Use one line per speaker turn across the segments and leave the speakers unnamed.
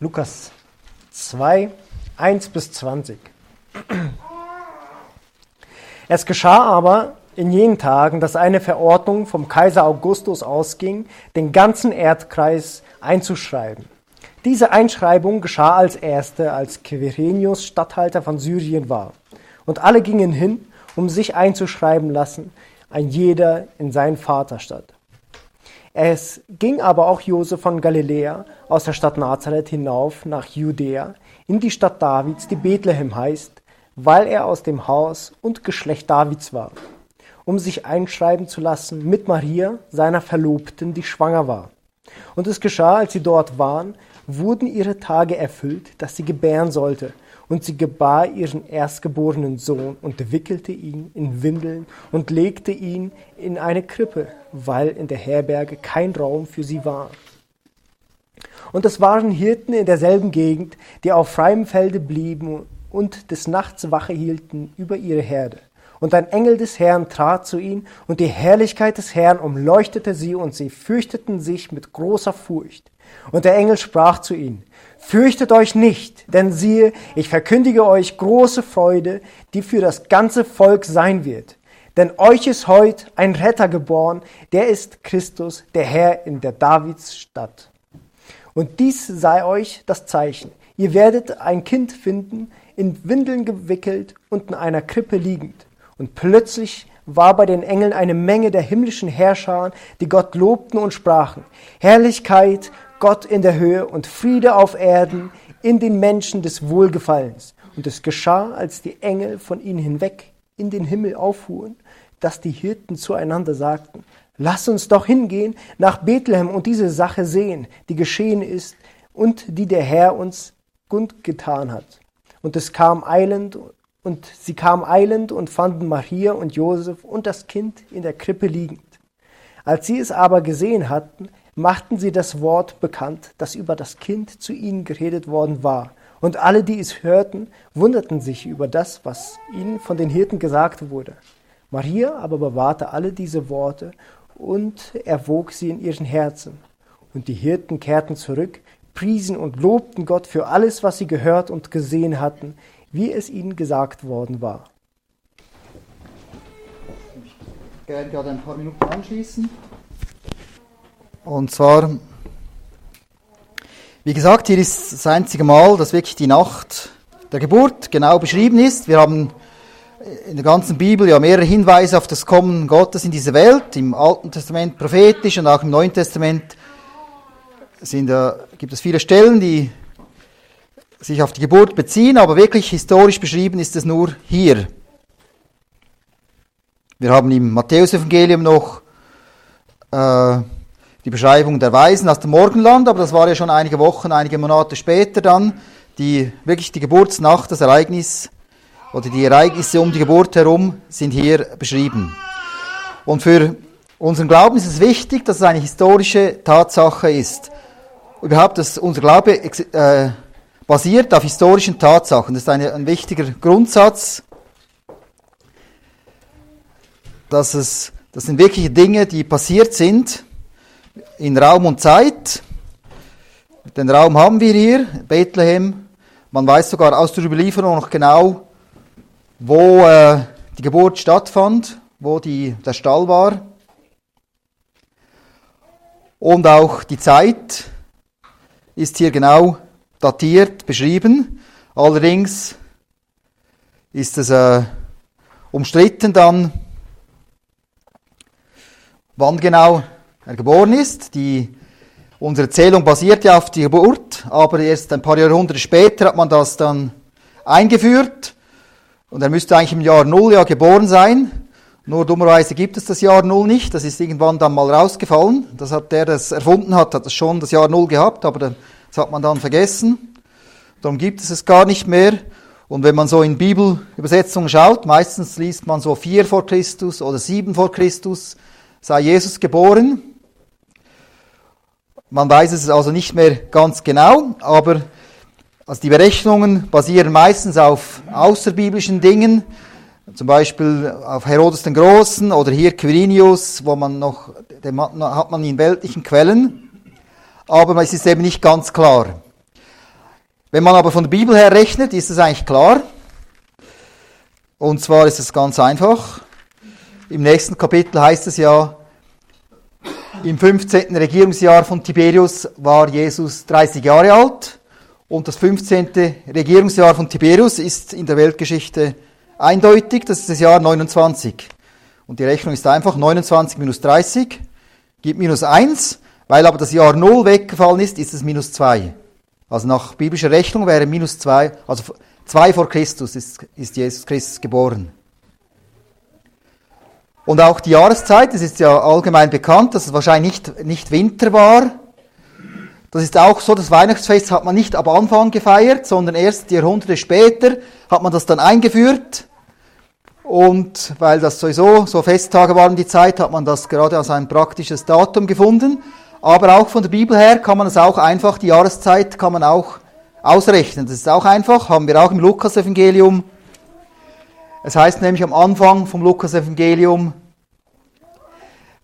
Lukas 2, 1 bis 20. Es geschah aber in jenen Tagen, dass eine Verordnung vom Kaiser Augustus ausging, den ganzen Erdkreis einzuschreiben. Diese Einschreibung geschah als erste, als Quirinius Statthalter von Syrien war. Und alle gingen hin, um sich einzuschreiben lassen, ein jeder in seinen Vaterstadt. Es ging aber auch Josef von Galiläa aus der Stadt Nazareth hinauf nach Judäa, in die Stadt Davids, die Bethlehem heißt, weil er aus dem Haus und Geschlecht Davids war, um sich einschreiben zu lassen mit Maria, seiner Verlobten, die schwanger war. Und es geschah, als sie dort waren, wurden ihre Tage erfüllt, dass sie gebären sollte. Und sie gebar ihren erstgeborenen Sohn und wickelte ihn in Windeln und legte ihn in eine Krippe, weil in der Herberge kein Raum für sie war. Und es waren Hirten in derselben Gegend, die auf freiem Felde blieben und des Nachts Wache hielten über ihre Herde. Und ein Engel des Herrn trat zu ihnen, und die Herrlichkeit des Herrn umleuchtete sie, und sie fürchteten sich mit großer Furcht. Und der Engel sprach zu ihnen, Fürchtet euch nicht, denn siehe, ich verkündige euch große Freude, die für das ganze Volk sein wird. Denn euch ist heute ein Retter geboren, der ist Christus, der Herr in der Davids Stadt. Und dies sei euch das Zeichen. Ihr werdet ein Kind finden, in Windeln gewickelt und in einer Krippe liegend. Und plötzlich war bei den Engeln eine Menge der himmlischen Herrscher, die Gott lobten und sprachen, Herrlichkeit Gott in der Höhe und Friede auf Erden in den Menschen des Wohlgefallens. Und es geschah, als die Engel von ihnen hinweg in den Himmel auffuhren, dass die Hirten zueinander sagten, Lass uns doch hingehen nach Bethlehem und diese Sache sehen, die geschehen ist und die der Herr uns kundgetan hat. Und es kam eilend und sie kamen eilend und fanden Maria und Josef und das Kind in der Krippe liegend. Als sie es aber gesehen hatten, machten sie das Wort bekannt, das über das Kind zu ihnen geredet worden war. Und alle, die es hörten, wunderten sich über das, was ihnen von den Hirten gesagt wurde. Maria aber bewahrte alle diese Worte und erwog sie in ihren Herzen. Und die Hirten kehrten zurück, priesen und lobten Gott für alles, was sie gehört und gesehen hatten, wie es ihnen gesagt worden war.
Ich gerne gerade ein paar Minuten anschließen. Und zwar, wie gesagt, hier ist das einzige Mal, dass wirklich die Nacht der Geburt genau beschrieben ist. Wir haben in der ganzen Bibel ja mehrere Hinweise auf das Kommen Gottes in diese Welt. Im Alten Testament prophetisch und auch im Neuen Testament sind, äh, gibt es viele Stellen, die sich auf die Geburt beziehen, aber wirklich historisch beschrieben ist es nur hier. Wir haben im Matthäusevangelium noch äh, die Beschreibung der Weisen aus dem Morgenland, aber das war ja schon einige Wochen, einige Monate später dann, die wirklich die Geburtsnacht, das Ereignis oder die Ereignisse um die Geburt herum sind hier beschrieben. Und für unseren Glauben ist es wichtig, dass es eine historische Tatsache ist. Überhaupt, dass unser Glaube äh, basiert auf historischen Tatsachen. Das ist eine, ein wichtiger Grundsatz, dass es, das sind wirkliche Dinge, die passiert sind in Raum und Zeit. Den Raum haben wir hier, Bethlehem. Man weiß sogar aus der Überlieferung noch genau, wo äh, die Geburt stattfand, wo die, der Stall war. Und auch die Zeit ist hier genau datiert beschrieben. Allerdings ist es äh, umstritten dann, wann genau er geboren ist. Die, unsere Zählung basiert ja auf die Geburt, aber erst ein paar Jahrhunderte später hat man das dann eingeführt. Und er müsste eigentlich im Jahr Null ja geboren sein. Nur dummerweise gibt es das Jahr Null nicht. Das ist irgendwann dann mal rausgefallen. Das hat der, der das erfunden hat, hat das schon das Jahr Null gehabt, aber das hat man dann vergessen. Darum gibt es es gar nicht mehr. Und wenn man so in Bibelübersetzungen schaut, meistens liest man so vier vor Christus oder sieben vor Christus, sei Jesus geboren. Man weiß es also nicht mehr ganz genau, aber also die Berechnungen basieren meistens auf außerbiblischen Dingen, zum Beispiel auf Herodes den Großen oder hier Quirinius, wo man noch, den hat man in weltlichen Quellen, aber es ist eben nicht ganz klar. Wenn man aber von der Bibel her rechnet, ist es eigentlich klar. Und zwar ist es ganz einfach. Im nächsten Kapitel heißt es ja, im 15. Regierungsjahr von Tiberius war Jesus 30 Jahre alt und das 15. Regierungsjahr von Tiberius ist in der Weltgeschichte eindeutig, das ist das Jahr 29. Und die Rechnung ist einfach 29 minus 30 gibt minus 1, weil aber das Jahr 0 weggefallen ist, ist es minus 2. Also nach biblischer Rechnung wäre minus 2, also 2 vor Christus ist, ist Jesus Christus geboren. Und auch die Jahreszeit, es ist ja allgemein bekannt, dass es wahrscheinlich nicht, nicht Winter war. Das ist auch so, das Weihnachtsfest hat man nicht am Anfang gefeiert, sondern erst Jahrhunderte später hat man das dann eingeführt. Und weil das sowieso so Festtage waren die Zeit, hat man das gerade als ein praktisches Datum gefunden. Aber auch von der Bibel her kann man es auch einfach, die Jahreszeit kann man auch ausrechnen. Das ist auch einfach, haben wir auch im Lukas-Evangelium es heißt nämlich am Anfang vom Lukas-Evangelium,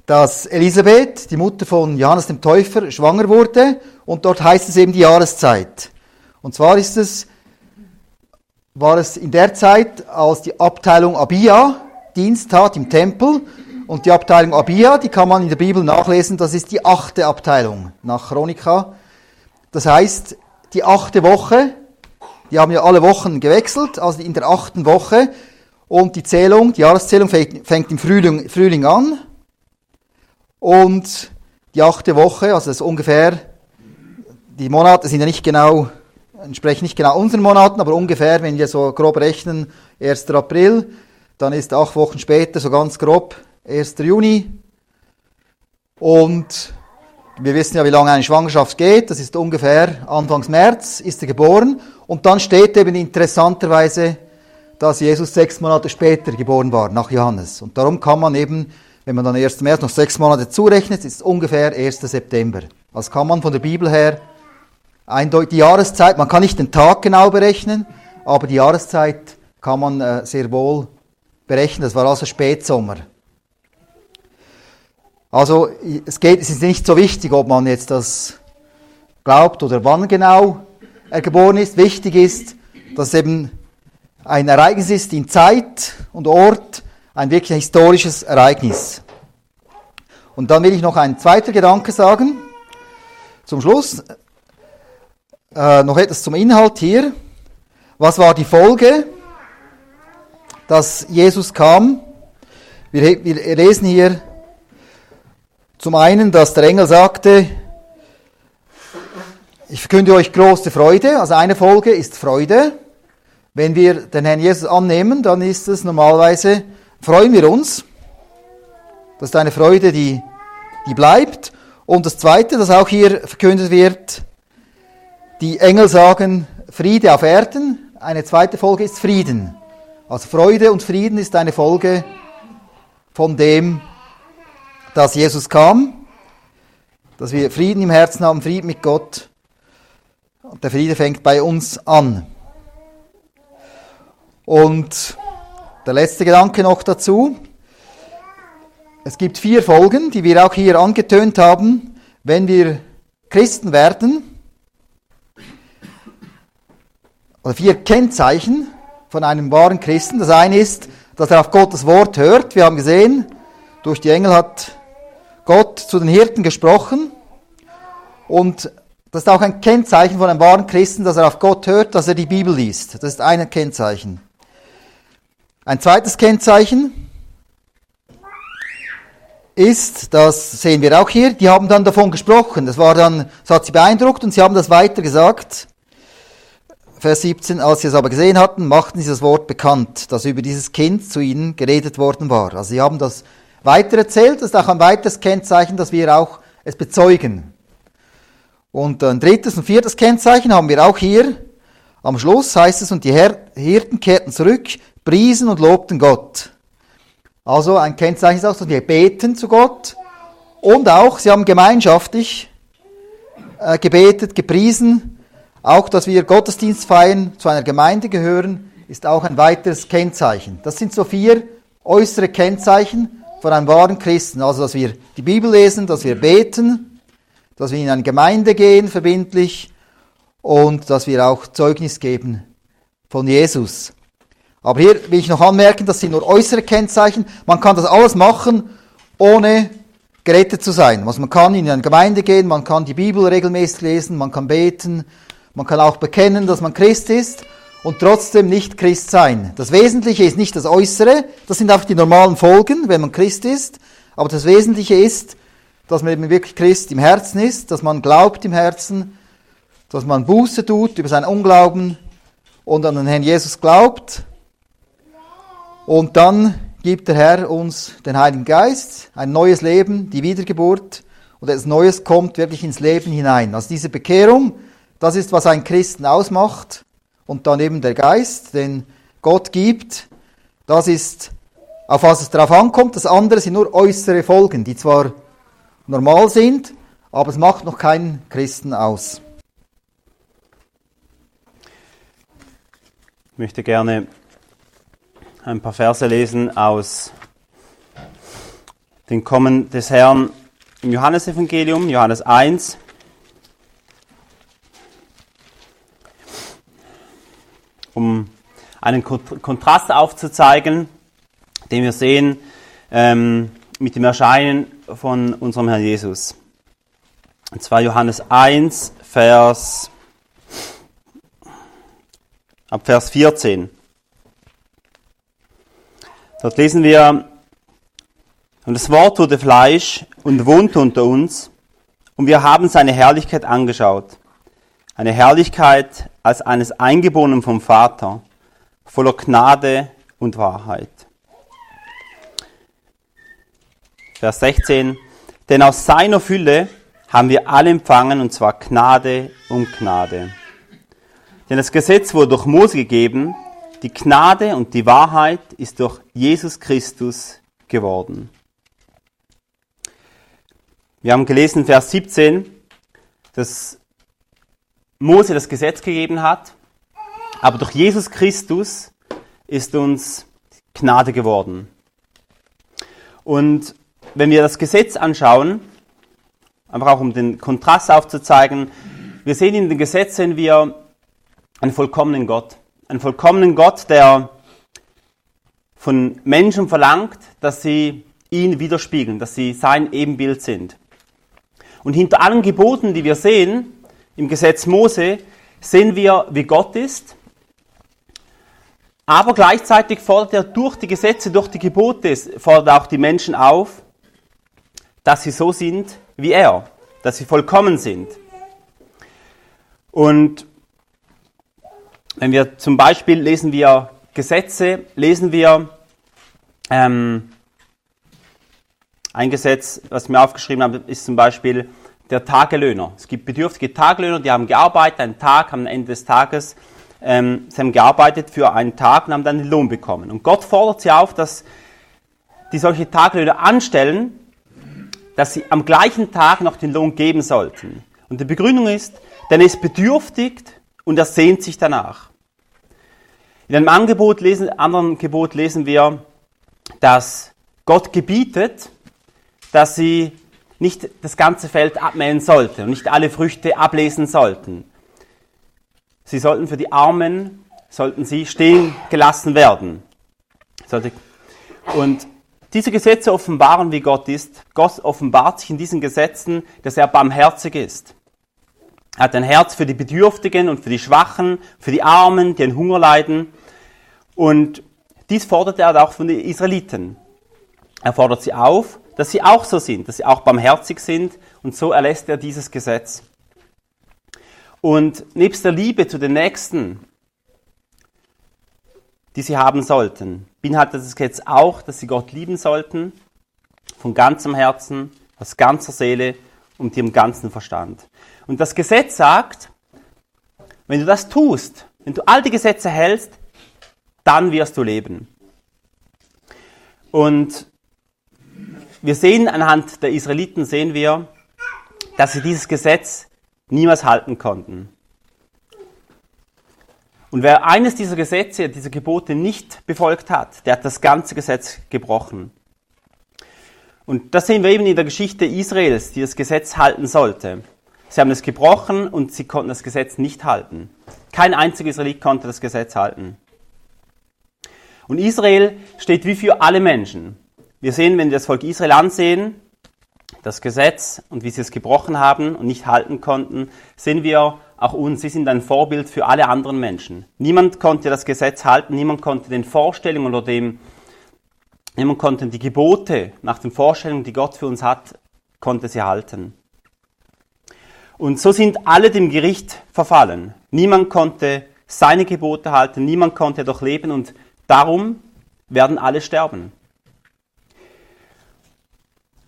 dass Elisabeth, die Mutter von Johannes dem Täufer, schwanger wurde und dort heißt es eben die Jahreszeit. Und zwar ist es, war es in der Zeit, als die Abteilung Abia Dienst tat im Tempel und die Abteilung Abia, die kann man in der Bibel nachlesen, das ist die achte Abteilung nach Chronika. Das heißt, die achte Woche, die haben ja alle Wochen gewechselt, also in der achten Woche und die Zählung, die Jahreszählung fängt im Frühling, Frühling an. Und die achte Woche, also das ist ungefähr, die Monate sind ja nicht genau, entsprechen nicht genau unseren Monaten, aber ungefähr, wenn wir so grob rechnen, 1. April, dann ist acht Wochen später, so ganz grob, 1. Juni. Und wir wissen ja, wie lange eine Schwangerschaft geht. Das ist ungefähr Anfangs März, ist er geboren. Und dann steht eben interessanterweise dass Jesus sechs Monate später geboren war, nach Johannes. Und darum kann man eben, wenn man dann 1. März noch sechs Monate zurechnet, ist es ungefähr 1. September. Also kann man von der Bibel her eindeutig die Jahreszeit, man kann nicht den Tag genau berechnen, aber die Jahreszeit kann man äh, sehr wohl berechnen. Das war also Spätsommer. Also es, geht, es ist nicht so wichtig, ob man jetzt das glaubt oder wann genau er geboren ist. Wichtig ist, dass eben ein Ereignis ist in Zeit und Ort, ein wirklich historisches Ereignis. Und dann will ich noch einen zweiten Gedanke sagen. Zum Schluss äh, noch etwas zum Inhalt hier. Was war die Folge, dass Jesus kam? Wir, wir lesen hier zum einen, dass der Engel sagte, ich verkünde euch große Freude. Also eine Folge ist Freude. Wenn wir den Herrn Jesus annehmen, dann ist es normalerweise, freuen wir uns. Das ist eine Freude, die, die bleibt. Und das Zweite, das auch hier verkündet wird, die Engel sagen Friede auf Erden. Eine zweite Folge ist Frieden. Also Freude und Frieden ist eine Folge von dem, dass Jesus kam, dass wir Frieden im Herzen haben, Frieden mit Gott. Und der Friede fängt bei uns an. Und der letzte Gedanke noch dazu. Es gibt vier Folgen, die wir auch hier angetönt haben, wenn wir Christen werden. Oder vier Kennzeichen von einem wahren Christen. Das eine ist, dass er auf Gottes Wort hört. Wir haben gesehen, durch die Engel hat Gott zu den Hirten gesprochen. Und das ist auch ein Kennzeichen von einem wahren Christen, dass er auf Gott hört, dass er die Bibel liest. Das ist ein Kennzeichen. Ein zweites Kennzeichen ist, das sehen wir auch hier, die haben dann davon gesprochen. Das war dann, das hat sie beeindruckt und sie haben das weiter gesagt. Vers 17, als sie es aber gesehen hatten, machten sie das Wort bekannt, das über dieses Kind zu ihnen geredet worden war. Also sie haben das weiter erzählt, das ist auch ein weiteres Kennzeichen, dass wir auch es bezeugen. Und ein drittes und viertes Kennzeichen haben wir auch hier. Am Schluss heißt es, und die Hirten kehrten zurück, priesen und lobten Gott. Also ein Kennzeichen ist auch, dass wir beten zu Gott und auch, sie haben gemeinschaftlich äh, gebetet, gepriesen. Auch, dass wir Gottesdienst feiern, zu einer Gemeinde gehören, ist auch ein weiteres Kennzeichen. Das sind so vier äußere Kennzeichen von einem wahren Christen. Also, dass wir die Bibel lesen, dass wir beten, dass wir in eine Gemeinde gehen, verbindlich, und dass wir auch Zeugnis geben von Jesus. Aber hier will ich noch anmerken, das sind nur äußere Kennzeichen. Man kann das alles machen, ohne gerettet zu sein. Also man kann in eine Gemeinde gehen, man kann die Bibel regelmäßig lesen, man kann beten, man kann auch bekennen, dass man Christ ist und trotzdem nicht Christ sein. Das Wesentliche ist nicht das Äußere, das sind einfach die normalen Folgen, wenn man Christ ist, aber das Wesentliche ist, dass man eben wirklich Christ im Herzen ist, dass man glaubt im Herzen, dass man Buße tut über seinen Unglauben und an den Herrn Jesus glaubt. Und dann gibt der Herr uns den Heiligen Geist, ein neues Leben, die Wiedergeburt und etwas Neues kommt wirklich ins Leben hinein. Also diese Bekehrung, das ist, was einen Christen ausmacht. Und dann eben der Geist, den Gott gibt, das ist, auf was es darauf ankommt. Das andere sind nur äußere Folgen, die zwar normal sind, aber es macht noch keinen Christen aus.
Möchte gerne ein paar Verse lesen aus dem Kommen des Herrn im Johannesevangelium, Johannes 1. Um einen Kontrast aufzuzeigen, den wir sehen ähm, mit dem Erscheinen von unserem Herrn Jesus. Und zwar Johannes 1, Vers, ab Vers 14. Dort lesen wir, und das Wort wurde Fleisch und wohnte unter uns, und wir haben seine Herrlichkeit angeschaut. Eine Herrlichkeit als eines Eingeborenen vom Vater, voller Gnade und Wahrheit. Vers 16. Denn aus seiner Fülle haben wir alle empfangen, und zwar Gnade um Gnade. Denn das Gesetz wurde durch Mose gegeben, die Gnade und die Wahrheit ist durch Jesus Christus geworden. Wir haben gelesen, Vers 17, dass Mose das Gesetz gegeben hat, aber durch Jesus Christus ist uns Gnade geworden. Und wenn wir das Gesetz anschauen, einfach auch um den Kontrast aufzuzeigen, wir sehen in den Gesetzen wir einen vollkommenen Gott einen vollkommenen Gott, der von Menschen verlangt, dass sie ihn widerspiegeln, dass sie sein Ebenbild sind. Und hinter allen Geboten, die wir sehen im Gesetz Mose, sehen wir, wie Gott ist. Aber gleichzeitig fordert er durch die Gesetze, durch die Gebote, fordert auch die Menschen auf, dass sie so sind wie er, dass sie vollkommen sind. Und wenn wir zum Beispiel lesen wir Gesetze, lesen wir ähm, ein Gesetz, was mir aufgeschrieben habe, ist zum Beispiel der Tagelöhner. Es gibt bedürftige Tagelöhner, die haben gearbeitet, einen Tag, am Ende des Tages, ähm, sie haben gearbeitet für einen Tag und haben dann den Lohn bekommen. Und Gott fordert sie auf, dass die solche Tagelöhner anstellen, dass sie am gleichen Tag noch den Lohn geben sollten. Und die Begründung ist, denn er ist bedürftig und er sehnt sich danach. In einem Angebot lesen, anderen Gebot lesen wir, dass Gott gebietet, dass sie nicht das ganze Feld abmähen sollten und nicht alle Früchte ablesen sollten. Sie sollten für die Armen, sollten sie stehen gelassen werden. Und diese Gesetze offenbaren, wie Gott ist. Gott offenbart sich in diesen Gesetzen, dass er barmherzig ist. Er hat ein Herz für die Bedürftigen und für die Schwachen, für die Armen, die an Hunger leiden. Und dies fordert er auch von den Israeliten. Er fordert sie auf, dass sie auch so sind, dass sie auch barmherzig sind und so erlässt er dieses Gesetz. Und nebst der Liebe zu den Nächsten, die sie haben sollten, beinhaltet das Gesetz auch, dass sie Gott lieben sollten, von ganzem Herzen, aus ganzer Seele und ihrem ganzen Verstand. Und das Gesetz sagt, wenn du das tust, wenn du all die Gesetze hältst, dann wirst du leben. Und wir sehen anhand der Israeliten, sehen wir, dass sie dieses Gesetz niemals halten konnten. Und wer eines dieser Gesetze, dieser Gebote nicht befolgt hat, der hat das ganze Gesetz gebrochen. Und das sehen wir eben in der Geschichte Israels, die das Gesetz halten sollte. sie haben es gebrochen und sie konnten das Gesetz nicht halten. Kein einziger Israelit konnte das Gesetz halten. Und Israel steht wie für alle Menschen. Wir sehen, wenn wir das Volk Israel ansehen, das Gesetz und wie sie es gebrochen haben und nicht halten konnten, sehen wir auch uns. Sie sind ein Vorbild für alle anderen Menschen. Niemand konnte das Gesetz halten, niemand konnte den Vorstellungen oder dem, niemand konnte die Gebote nach den Vorstellungen, die Gott für uns hat, konnte sie halten. Und so sind alle dem Gericht verfallen. Niemand konnte seine Gebote halten, niemand konnte doch leben und darum werden alle sterben.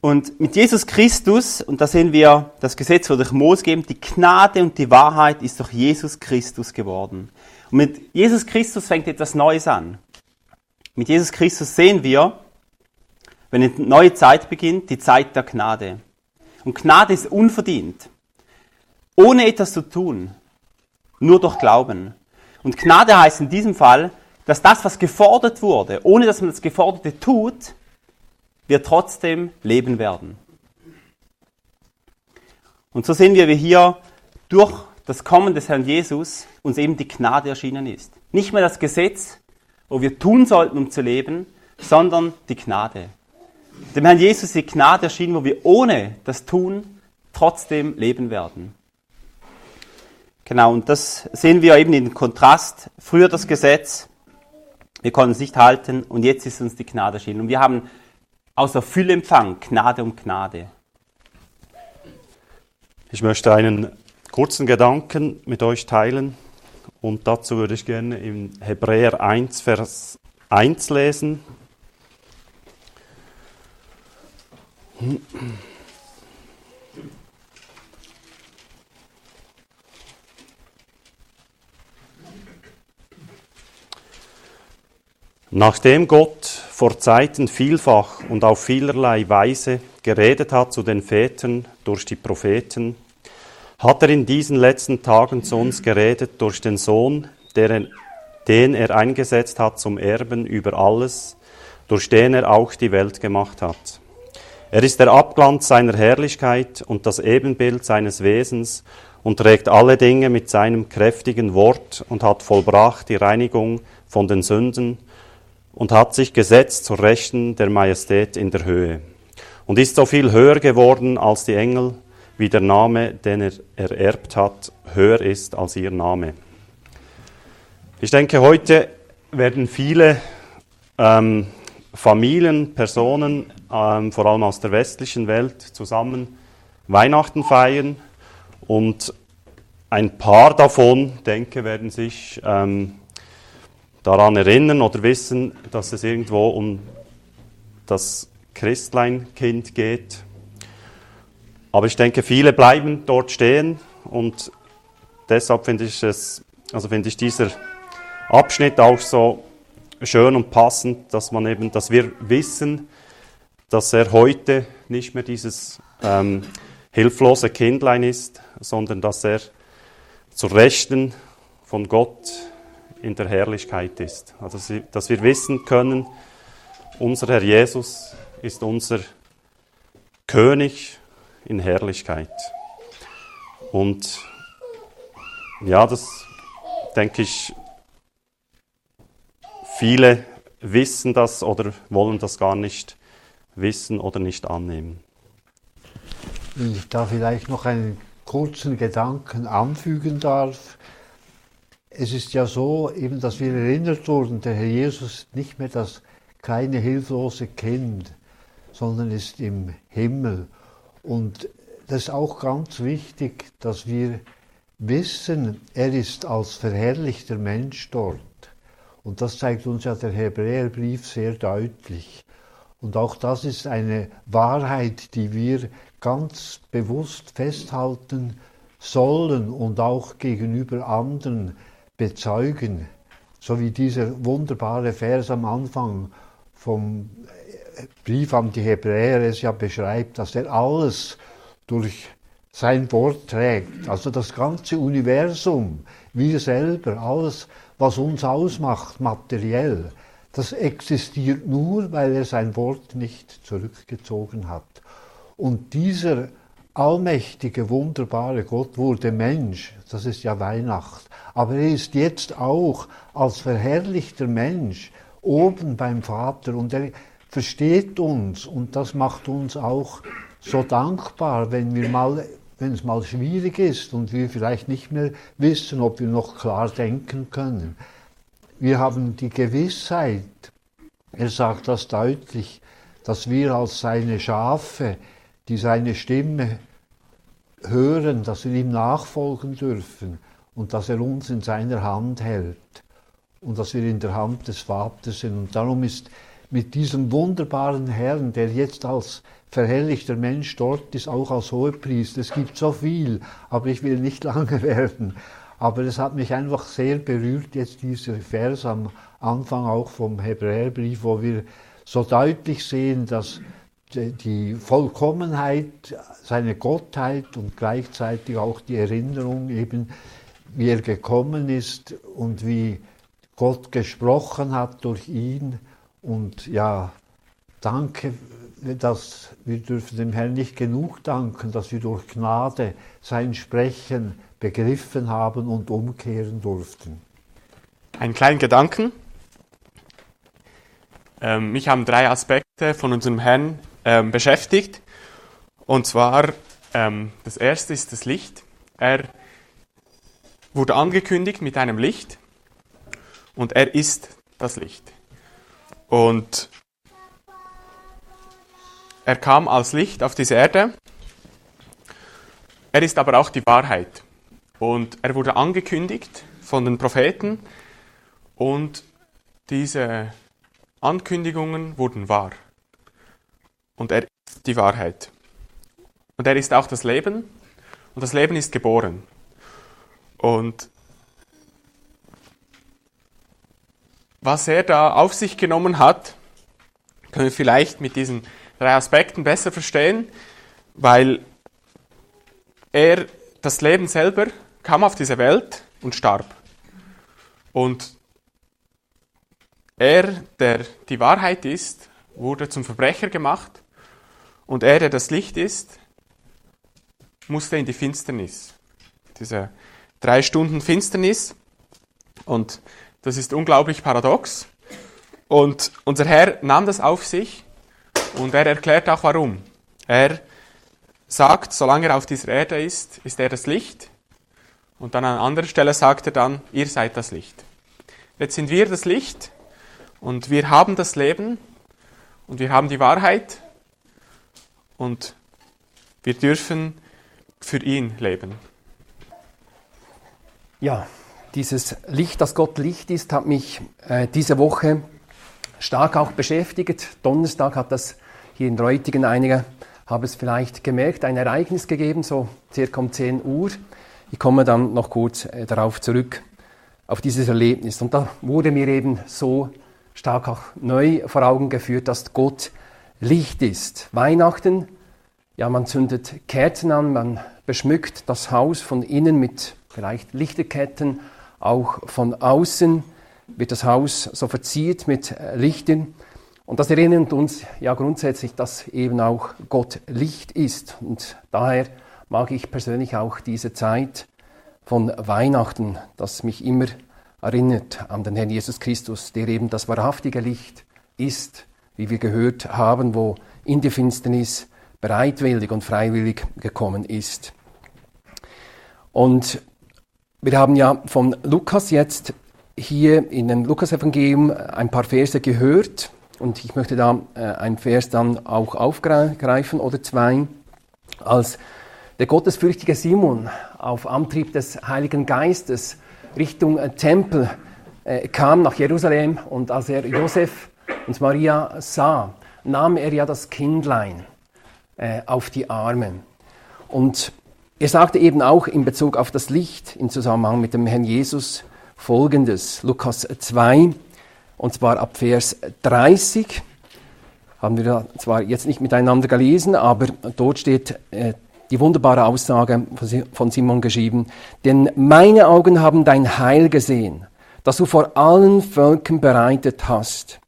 Und mit Jesus Christus, und da sehen wir, das Gesetz wurde durch Mose gegeben, die Gnade und die Wahrheit ist durch Jesus Christus geworden. Und mit Jesus Christus fängt etwas Neues an. Mit Jesus Christus sehen wir, wenn eine neue Zeit beginnt, die Zeit der Gnade. Und Gnade ist unverdient. Ohne etwas zu tun. Nur durch Glauben. Und Gnade heißt in diesem Fall, dass das, was gefordert wurde, ohne dass man das Geforderte tut, wir trotzdem leben werden. Und so sehen wir, wie hier durch das Kommen des Herrn Jesus uns eben die Gnade erschienen ist. Nicht mehr das Gesetz, wo wir tun sollten, um zu leben, sondern die Gnade. Dem Herrn Jesus die Gnade erschienen, wo wir ohne das Tun trotzdem leben werden. Genau, und das sehen wir eben in Kontrast. Früher das Gesetz, wir konnten es nicht halten und jetzt ist uns die Gnade erschienen. Und wir haben aus der Fülle empfangen, Gnade um Gnade.
Ich möchte einen kurzen Gedanken mit euch teilen und dazu würde ich gerne in Hebräer 1, Vers 1 lesen. Nachdem Gott vor Zeiten vielfach und auf vielerlei Weise geredet hat zu den Vätern durch die Propheten, hat er in diesen letzten Tagen zu uns geredet durch den Sohn, er, den er eingesetzt hat zum Erben über alles, durch den er auch die Welt gemacht hat. Er ist der Abglanz seiner Herrlichkeit und das Ebenbild seines Wesens und trägt alle Dinge mit seinem kräftigen Wort und hat vollbracht die Reinigung von den Sünden, und hat sich gesetzt zur Rechten der Majestät in der Höhe und ist so viel höher geworden als die Engel, wie der Name, den er ererbt hat, höher ist als ihr Name. Ich denke, heute werden viele ähm, Familien, Personen, ähm, vor allem aus der westlichen Welt, zusammen Weihnachten feiern und ein paar davon, denke, werden sich ähm, daran erinnern oder wissen, dass es irgendwo um das Christleinkind geht. Aber ich denke, viele bleiben dort stehen und deshalb finde ich es, also finde ich dieser Abschnitt auch so schön und passend, dass man eben, dass wir wissen, dass er heute nicht mehr dieses ähm, hilflose Kindlein ist, sondern dass er zur Rechten von Gott in der Herrlichkeit ist. Also, dass wir wissen können, unser Herr Jesus ist unser König in Herrlichkeit. Und ja, das denke ich, viele wissen das oder wollen das gar nicht wissen oder nicht annehmen.
Wenn ich da vielleicht noch einen kurzen Gedanken anfügen darf, es ist ja so, eben, dass wir erinnert wurden, der Herr Jesus ist nicht mehr das kleine hilflose Kind, sondern ist im Himmel. Und das ist auch ganz wichtig, dass wir wissen, er ist als verherrlichter Mensch dort. Und das zeigt uns ja der Hebräerbrief sehr deutlich. Und auch das ist eine Wahrheit, die wir ganz bewusst festhalten sollen und auch gegenüber anderen bezeugen, so wie dieser wunderbare Vers am Anfang vom Brief an die Hebräer es ja beschreibt, dass er alles durch sein Wort trägt, also das ganze Universum, wir selber, alles, was uns ausmacht, materiell, das existiert nur, weil er sein Wort nicht zurückgezogen hat. Und dieser allmächtige, wunderbare Gott wurde Mensch, das ist ja Weihnacht, aber er ist jetzt auch als verherrlichter Mensch oben beim Vater und er versteht uns und das macht uns auch so dankbar, wenn wir mal wenn es mal schwierig ist und wir vielleicht nicht mehr wissen, ob wir noch klar denken können. Wir haben die Gewissheit, er sagt das deutlich, dass wir als seine Schafe, die seine Stimme hören, dass wir ihm nachfolgen dürfen und dass er uns in seiner Hand hält und dass wir in der Hand des Vaters sind. Und darum ist mit diesem wunderbaren Herrn, der jetzt als verherrlichter Mensch dort ist, auch als Hohepriester. Es gibt so viel, aber ich will nicht lange werden. Aber es hat mich einfach sehr berührt, jetzt dieser Vers am Anfang auch vom Hebräerbrief, wo wir so deutlich sehen, dass die Vollkommenheit, seine Gottheit und gleichzeitig auch die Erinnerung eben, wie er gekommen ist und wie Gott gesprochen hat durch ihn. Und ja, danke dass wir dürfen dem Herrn nicht genug danken, dass wir durch Gnade sein Sprechen begriffen haben und umkehren durften.
Einen kleinen Gedanken. Ähm, mich haben drei Aspekte von unserem Herrn ähm, beschäftigt. Und zwar, ähm, das erste ist das Licht. Er wurde angekündigt mit einem Licht und er ist das Licht. Und er kam als Licht auf diese Erde. Er ist aber auch die Wahrheit. Und er wurde angekündigt von den Propheten und diese Ankündigungen wurden wahr. Und er ist die Wahrheit. Und er ist auch das Leben und das Leben ist geboren. Und was er da auf sich genommen hat, können wir vielleicht mit diesen drei Aspekten besser verstehen, weil er, das Leben selber, kam auf diese Welt und starb. Und er, der die Wahrheit ist, wurde zum Verbrecher gemacht und er, der das Licht ist, musste in die Finsternis. Diese drei Stunden Finsternis und das ist unglaublich paradox. Und unser Herr nahm das auf sich und er erklärt auch warum. Er sagt, solange er auf dieser Erde ist, ist er das Licht. Und dann an anderer Stelle sagt er dann, ihr seid das Licht. Jetzt sind wir das Licht und wir haben das Leben und wir haben die Wahrheit und wir dürfen für ihn leben.
Ja, dieses Licht, das Gott Licht ist, hat mich äh, diese Woche stark auch beschäftigt. Donnerstag hat das hier in Reutigen, einige haben es vielleicht gemerkt, ein Ereignis gegeben, so circa um 10 Uhr. Ich komme dann noch kurz äh, darauf zurück, auf dieses Erlebnis. Und da wurde mir eben so stark auch neu vor Augen geführt, dass Gott Licht ist. Weihnachten, ja, man zündet Kerzen an, man beschmückt das Haus von innen mit vielleicht Lichterketten, auch von außen wird das Haus so verziert mit äh, Lichtern. Und das erinnert uns ja grundsätzlich, dass eben auch Gott Licht ist. Und daher mag ich persönlich auch diese Zeit von Weihnachten, das mich immer erinnert an den Herrn Jesus Christus, der eben das wahrhaftige Licht ist, wie wir gehört haben, wo in die Finsternis bereitwillig und freiwillig gekommen ist. Und wir haben ja von Lukas jetzt hier in dem Lukas-Evangelium ein paar Verse gehört und ich möchte da äh, einen Vers dann auch aufgreifen oder zwei. Als der gottesfürchtige Simon auf Antrieb des Heiligen Geistes Richtung äh, Tempel äh, kam nach Jerusalem und als er Josef und Maria sah, nahm er ja das Kindlein äh, auf die Arme. Und er sagte eben auch in Bezug auf das Licht im Zusammenhang mit dem Herrn Jesus folgendes, Lukas 2, und zwar ab Vers 30. Haben wir zwar jetzt nicht miteinander gelesen, aber dort steht äh, die wunderbare Aussage von Simon geschrieben. Denn meine Augen haben dein Heil gesehen, das du vor allen Völkern bereitet hast.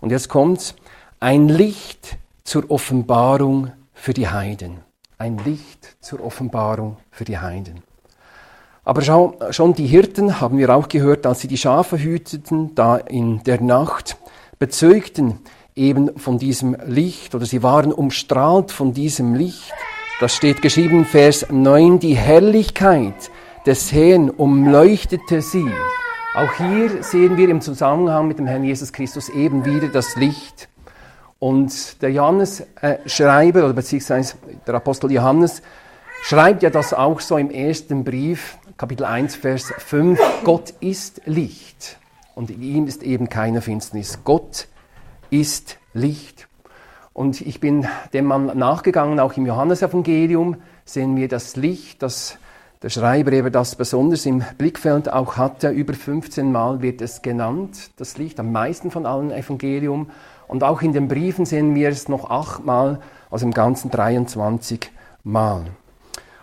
Und jetzt kommt's, ein Licht zur Offenbarung für die Heiden. ein Licht zur Offenbarung für die Heiden. Aber schon die Hirten, haben wir auch gehört, als sie die Schafe hüteten, da in der Nacht, bezeugten eben von diesem Licht oder sie waren umstrahlt von diesem Licht. Das steht geschrieben, Vers 9, die Herrlichkeit des Herrn umleuchtete sie. Auch hier sehen wir im Zusammenhang mit dem Herrn Jesus Christus eben wieder das Licht. Und der Johannes äh, Schreiber, oder beziehungsweise der Apostel Johannes, schreibt ja das auch so im ersten Brief, Kapitel 1, Vers 5. Gott ist Licht und in ihm ist eben keine Finsternis. Gott ist Licht. Und ich bin dem Mann nachgegangen, auch im Johannesevangelium sehen wir das Licht, das der Schreiber eben das besonders im Blickfeld auch hatte. Über 15 Mal wird es genannt, das Licht, am meisten von allen Evangelium. Und auch in den Briefen sehen wir es noch achtmal, also im Ganzen 23 Mal.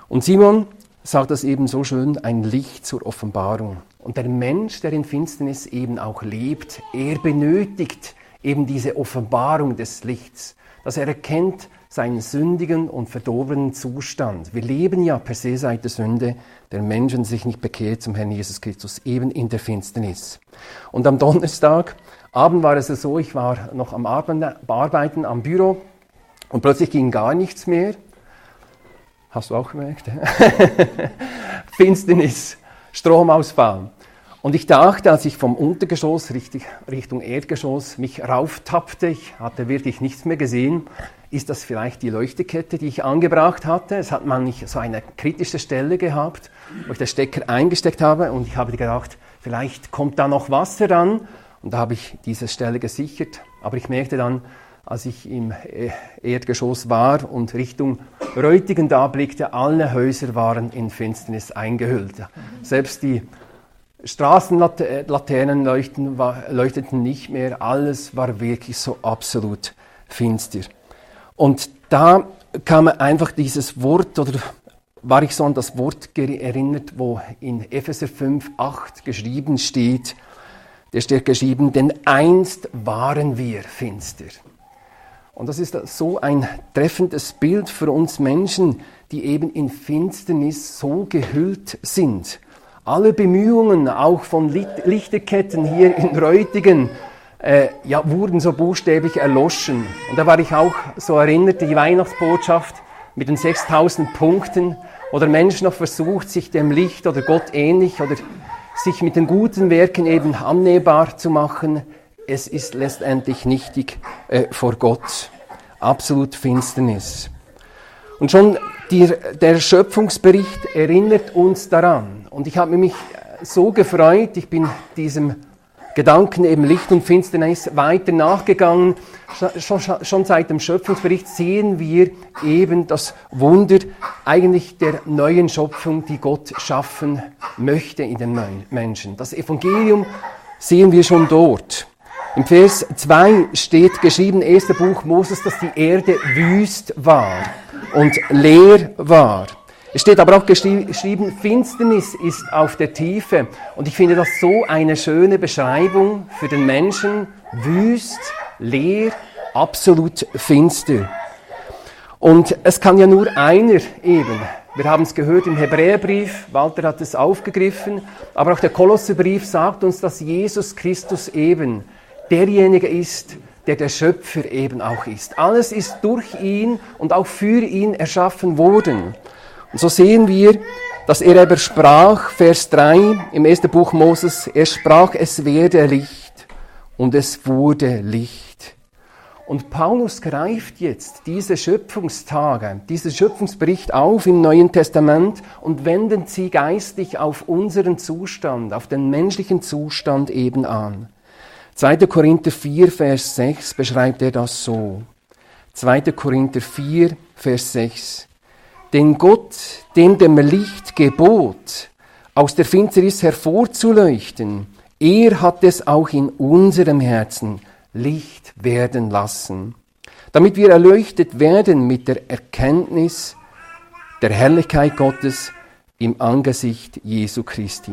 Und Simon sagt das eben so schön, ein Licht zur Offenbarung. Und der Mensch, der in Finsternis eben auch lebt, er benötigt eben diese Offenbarung des Lichts, dass er erkennt seinen sündigen und verdorbenen Zustand. Wir leben ja per se seit der Sünde der Menschen sich nicht bekehrt zum Herrn Jesus Christus, eben in der Finsternis. Und am Donnerstag Abend war es so, ich war noch am Arbeiten am Büro und plötzlich ging gar nichts mehr. Hast du auch gemerkt? Finsternis, Stromausfall. Und ich dachte, als ich vom Untergeschoss Richtung Erdgeschoss mich rauftappte, ich hatte wirklich nichts mehr gesehen, ist das vielleicht die Leuchtekette, die ich angebracht hatte. Es hat man nicht so eine kritische Stelle gehabt, wo ich den Stecker eingesteckt habe und ich habe gedacht, vielleicht kommt da noch Wasser ran. Und da habe ich diese Stelle gesichert. Aber ich merkte dann, als ich im Erdgeschoss war und Richtung Reutigen da blickte, alle Häuser waren in Finsternis eingehüllt. Selbst die Straßenlaternen leuchteten nicht mehr, alles war wirklich so absolut finster. Und da kam einfach dieses Wort, oder war ich so an das Wort erinnert, wo in Epheser 5, 8 geschrieben steht, der steht geschrieben, denn einst waren wir finster. Und das ist so ein treffendes Bild für uns Menschen, die eben in Finsternis so gehüllt sind. Alle Bemühungen, auch von Lichterketten hier in Reutigen, äh, ja, wurden so buchstäblich erloschen. Und da war ich auch so erinnert, die Weihnachtsbotschaft mit den 6000 Punkten, oder Mensch noch versucht, sich dem Licht oder Gott ähnlich oder sich mit den guten Werken eben annehmbar zu machen. Es ist letztendlich nichtig äh, vor Gott. Absolut Finsternis. Und schon die, der Schöpfungsbericht erinnert uns daran. Und ich habe mich so gefreut, ich bin diesem Gedanken eben Licht und Finsternis weiter nachgegangen. Schon, schon, seit dem Schöpfungsbericht sehen wir eben das Wunder eigentlich der neuen Schöpfung, die Gott schaffen möchte in den Menschen. Das Evangelium sehen wir schon dort. Im Vers 2 steht geschrieben, erster Buch Moses, dass die Erde wüst war und leer war. Es steht aber auch geschrieben, Finsternis ist auf der Tiefe. Und ich finde das so eine schöne Beschreibung für den Menschen. Wüst, leer, absolut finster. Und es kann ja nur einer eben. Wir haben es gehört im Hebräerbrief, Walter hat es aufgegriffen, aber auch der Kolosserbrief sagt uns, dass Jesus Christus eben derjenige ist, der der Schöpfer eben auch ist. Alles ist durch ihn und auch für ihn erschaffen worden. Und so sehen wir, dass er aber sprach, Vers 3 im ersten Buch Moses, er sprach, es werde Licht und es wurde Licht. Und Paulus greift jetzt diese Schöpfungstage, diesen Schöpfungsbericht auf im Neuen Testament und wendet sie geistig auf unseren Zustand, auf den menschlichen Zustand eben an. 2. Korinther 4, Vers 6 beschreibt er das so. 2. Korinther 4, Vers 6. Denn Gott, dem dem Licht gebot, aus der Finsternis hervorzuleuchten, er hat es auch in unserem Herzen Licht werden lassen, damit wir erleuchtet werden mit der Erkenntnis der Herrlichkeit Gottes im Angesicht Jesu Christi.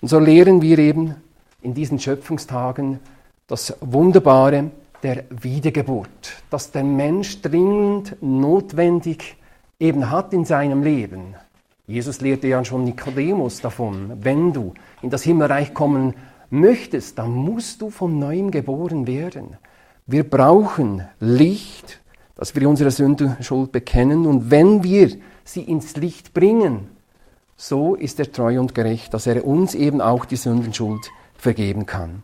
Und so lehren wir eben in diesen Schöpfungstagen das Wunderbare der Wiedergeburt, dass der Mensch dringend notwendig eben hat in seinem Leben. Jesus lehrte ja schon Nikodemus davon, wenn du in das Himmelreich kommen möchtest, dann musst du von neuem geboren werden. Wir brauchen Licht, dass wir unsere Sündenschuld bekennen und wenn wir sie ins Licht bringen, so ist er treu und gerecht, dass er uns eben auch die Sündenschuld vergeben kann.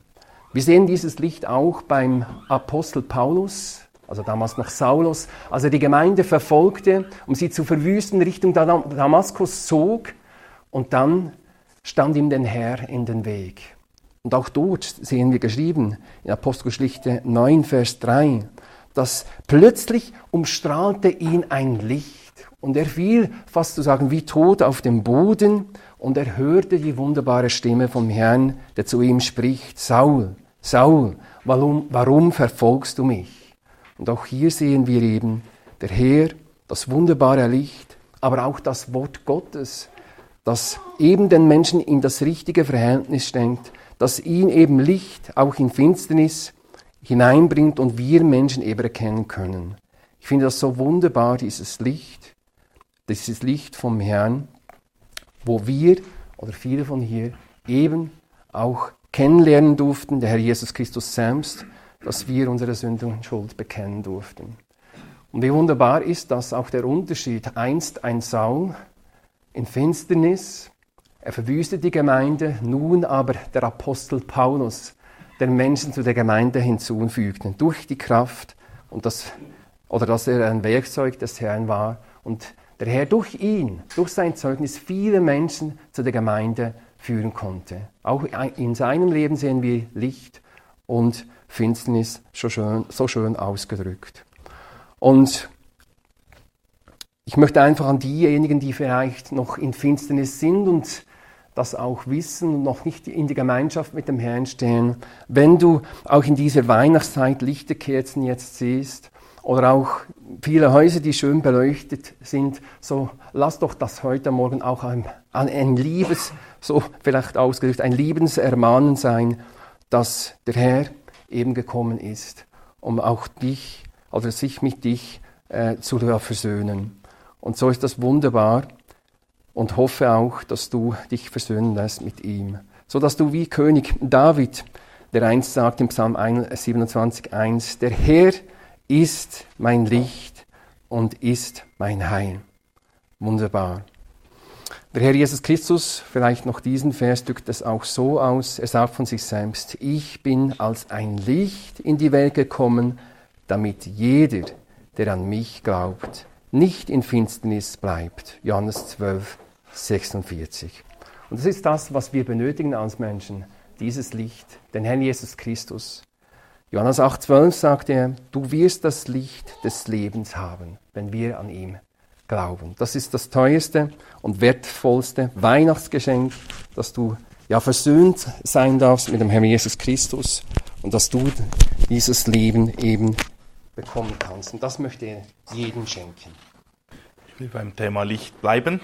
Wir sehen dieses Licht auch beim Apostel Paulus, also damals noch Saulus, als er die Gemeinde verfolgte, um sie zu verwüsten, Richtung Damaskus zog und dann stand ihm der Herr in den Weg. Und auch dort sehen wir geschrieben in Apostelgeschichte 9, Vers 3, dass plötzlich umstrahlte ihn ein Licht und er fiel, fast zu sagen, wie tot auf dem Boden und er hörte die wunderbare Stimme vom Herrn, der zu ihm spricht, Saul, Saul, warum, warum verfolgst du mich? Und auch hier sehen wir eben, der Herr, das wunderbare Licht, aber auch das Wort Gottes, das eben den Menschen in das richtige Verhältnis steckt, das ihn eben Licht auch in Finsternis hineinbringt und wir Menschen eben erkennen können. Ich finde das so wunderbar, dieses Licht, dieses Licht vom Herrn, wo wir oder viele von hier eben auch kennenlernen durften, der Herr Jesus Christus selbst, dass wir unsere Sünden und Schuld bekennen durften. Und wie wunderbar ist das auch der Unterschied. Einst ein Saul in Finsternis, er verwüstet die Gemeinde, nun aber der Apostel Paulus, der Menschen zu der Gemeinde hinzufügte, durch die Kraft und das, oder dass er ein Werkzeug des Herrn war und der Herr durch ihn, durch sein Zeugnis viele Menschen zu der Gemeinde führen konnte. Auch in seinem Leben sehen wir Licht und Finsternis so schön, so schön ausgedrückt. Und ich möchte einfach an diejenigen, die vielleicht noch in Finsternis sind und das auch wissen und noch nicht in die Gemeinschaft mit dem Herrn stehen, wenn du auch in dieser Weihnachtszeit Lichterkerzen jetzt siehst oder auch viele Häuser, die schön beleuchtet sind, so lass doch das heute Morgen auch ein, ein Liebes, so vielleicht ausgedrückt, ein Liebensermahnen sein, dass der Herr eben gekommen ist, um auch dich, also sich mit dich äh, zu versöhnen. Und so ist das wunderbar und hoffe auch, dass du dich versöhnen lässt mit ihm, so dass du wie König David, der einst sagt im Psalm 27,1, der Herr ist mein Licht und ist mein Heil. Wunderbar. Der Herr Jesus Christus, vielleicht noch diesen Vers, drückt es auch so aus. Er sagt von sich selbst, ich bin als ein Licht in die Welt gekommen, damit jeder, der an mich glaubt, nicht in Finsternis bleibt. Johannes 12, 46. Und das ist das, was wir benötigen als Menschen, dieses Licht, den Herrn Jesus Christus. Johannes 8,12 sagt er, du wirst das Licht des Lebens haben, wenn wir an ihm glauben. Das ist das teuerste und wertvollste Weihnachtsgeschenk, dass du ja versöhnt sein darfst mit dem Herrn Jesus Christus und dass du dieses Leben eben bekommen kannst. Und das möchte er jedem schenken.
Ich will beim Thema Licht bleiben.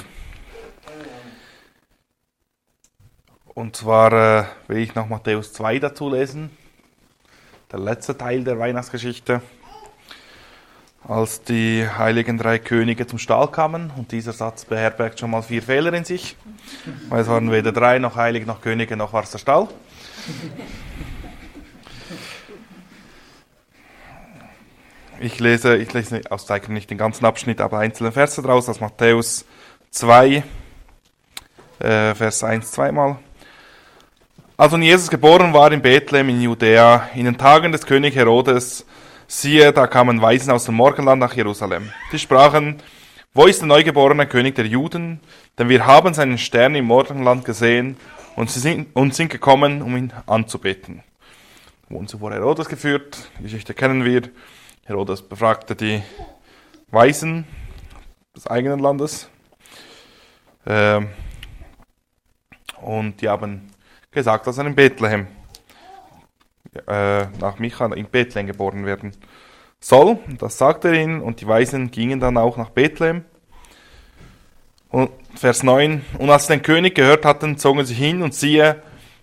Und zwar äh, will ich noch Matthäus 2 dazu lesen der letzte Teil der Weihnachtsgeschichte, als die heiligen drei Könige zum Stall kamen. Und dieser Satz beherbergt schon mal vier Fehler in sich, weil es waren weder drei noch Heilige noch Könige noch war es der Stall. Ich lese, ich lese aus Zeichen nicht den ganzen Abschnitt, aber einzelne Verse draus aus Matthäus 2, äh, Vers 1 zweimal. Als nun Jesus geboren war in Bethlehem in Judäa, in den Tagen des König Herodes, siehe, da kamen Weisen aus dem Morgenland nach Jerusalem. Die sprachen, wo ist der neugeborene König der Juden? Denn wir haben seinen Stern im Morgenland gesehen und, sind, und sind gekommen, um ihn anzubeten. Wurden zuvor Herodes geführt, die Geschichte kennen wir. Herodes befragte die Weisen des eigenen Landes. Ähm, und die haben gesagt, dass er in Bethlehem, äh, nach Micha in Bethlehem geboren werden soll. Das sagte er ihnen und die Weisen gingen dann auch nach Bethlehem. Und Vers 9, und als sie den König gehört hatten, zogen sie hin und siehe,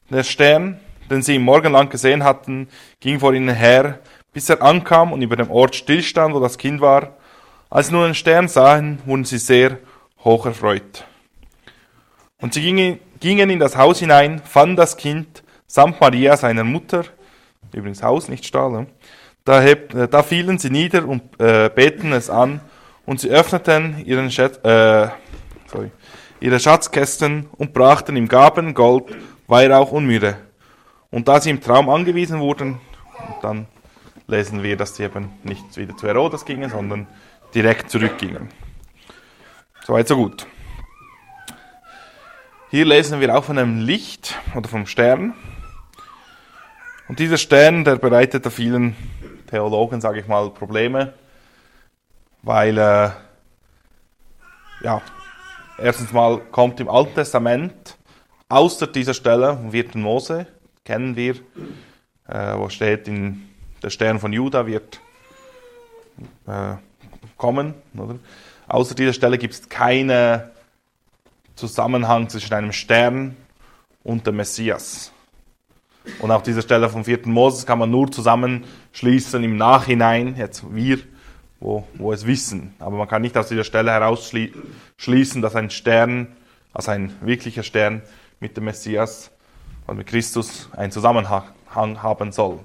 der Stern, den sie im Morgenland gesehen hatten, ging vor ihnen her, bis er ankam und über dem Ort stillstand, wo das Kind war. Als sie nun den Stern sahen, wurden sie sehr hoch erfreut. Und sie gingen, gingen in das Haus hinein, fanden das Kind samt Maria, seiner Mutter, übrigens Haus, nicht Stall, da, heb, äh, da fielen sie nieder und äh, beten es an, und sie öffneten ihren Schat, äh, sorry, ihre Schatzkästen und brachten ihm Gaben, Gold, Weihrauch und Myrrhe. Und da sie im Traum angewiesen wurden, dann lesen wir, dass sie eben nicht wieder zu Herodes gingen, sondern direkt zurückgingen. Soweit, so gut. Hier lesen wir auch von einem Licht oder vom Stern. Und dieser Stern, der bereitete vielen Theologen, sage ich mal, Probleme, weil, äh, ja, erstens mal kommt im Alten Testament außer dieser Stelle, wird Mose, kennen wir, äh, wo steht, in, der Stern von Juda wird äh, kommen. Oder? Außer dieser Stelle gibt es keinen Zusammenhang zwischen einem Stern und dem Messias. Und auch diese Stelle vom vierten Moses kann man nur zusammenschließen im Nachhinein, jetzt wir, wo, wo es wissen. Aber man kann nicht aus dieser Stelle herausschließen, dass ein Stern, also ein wirklicher Stern mit dem Messias und mit Christus einen Zusammenhang haben soll.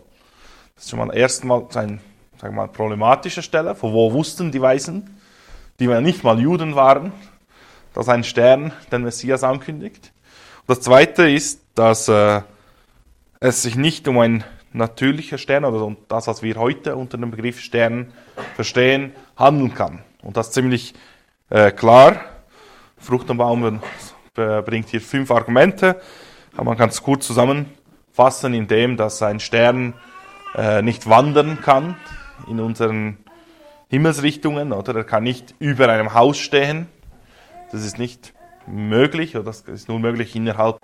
Das ist schon mal erstmal eine sagen mal, problematische Stelle. Von wo wussten die Weisen, die nicht mal Juden waren, dass ein Stern den Messias ankündigt? Und das zweite ist, dass äh, es sich nicht um ein natürlicher Stern oder um das, was wir heute unter dem Begriff Stern verstehen, handeln kann. Und das ist ziemlich äh, klar. Äh, bringt hier fünf Argumente, aber man kann es kurz zusammenfassen, indem dass ein Stern äh, nicht wandern kann in unseren Himmelsrichtungen, oder er kann nicht über einem Haus stehen. Das ist nicht möglich, oder das ist nur möglich innerhalb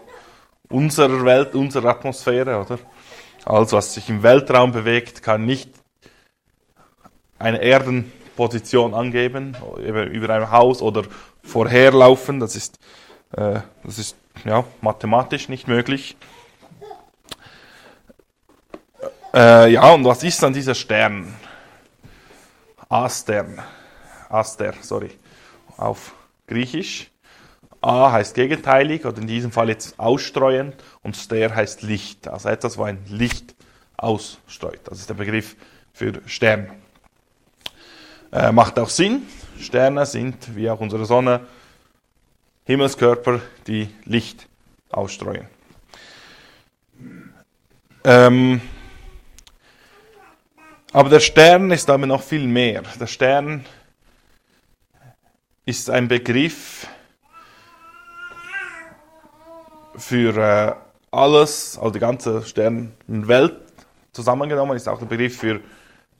unserer Welt, unserer Atmosphäre, oder? Alles, was sich im Weltraum bewegt, kann nicht eine Erdenposition angeben, über ein Haus oder vorherlaufen. Das ist, äh, das ist ja, mathematisch nicht möglich. Äh, ja, und was ist dann dieser Stern? Astern. Aster, sorry, auf Griechisch. A heißt gegenteilig oder in diesem Fall jetzt ausstreuen und Ster heißt Licht, also etwas, wo ein Licht ausstreut. Das ist der Begriff für Stern. Äh, macht auch Sinn. Sterne sind, wie auch unsere Sonne, Himmelskörper, die Licht ausstreuen. Ähm, aber der Stern ist aber noch viel mehr. Der Stern ist ein Begriff, für äh, alles, also die ganze Sternenwelt zusammengenommen, ist auch der Begriff für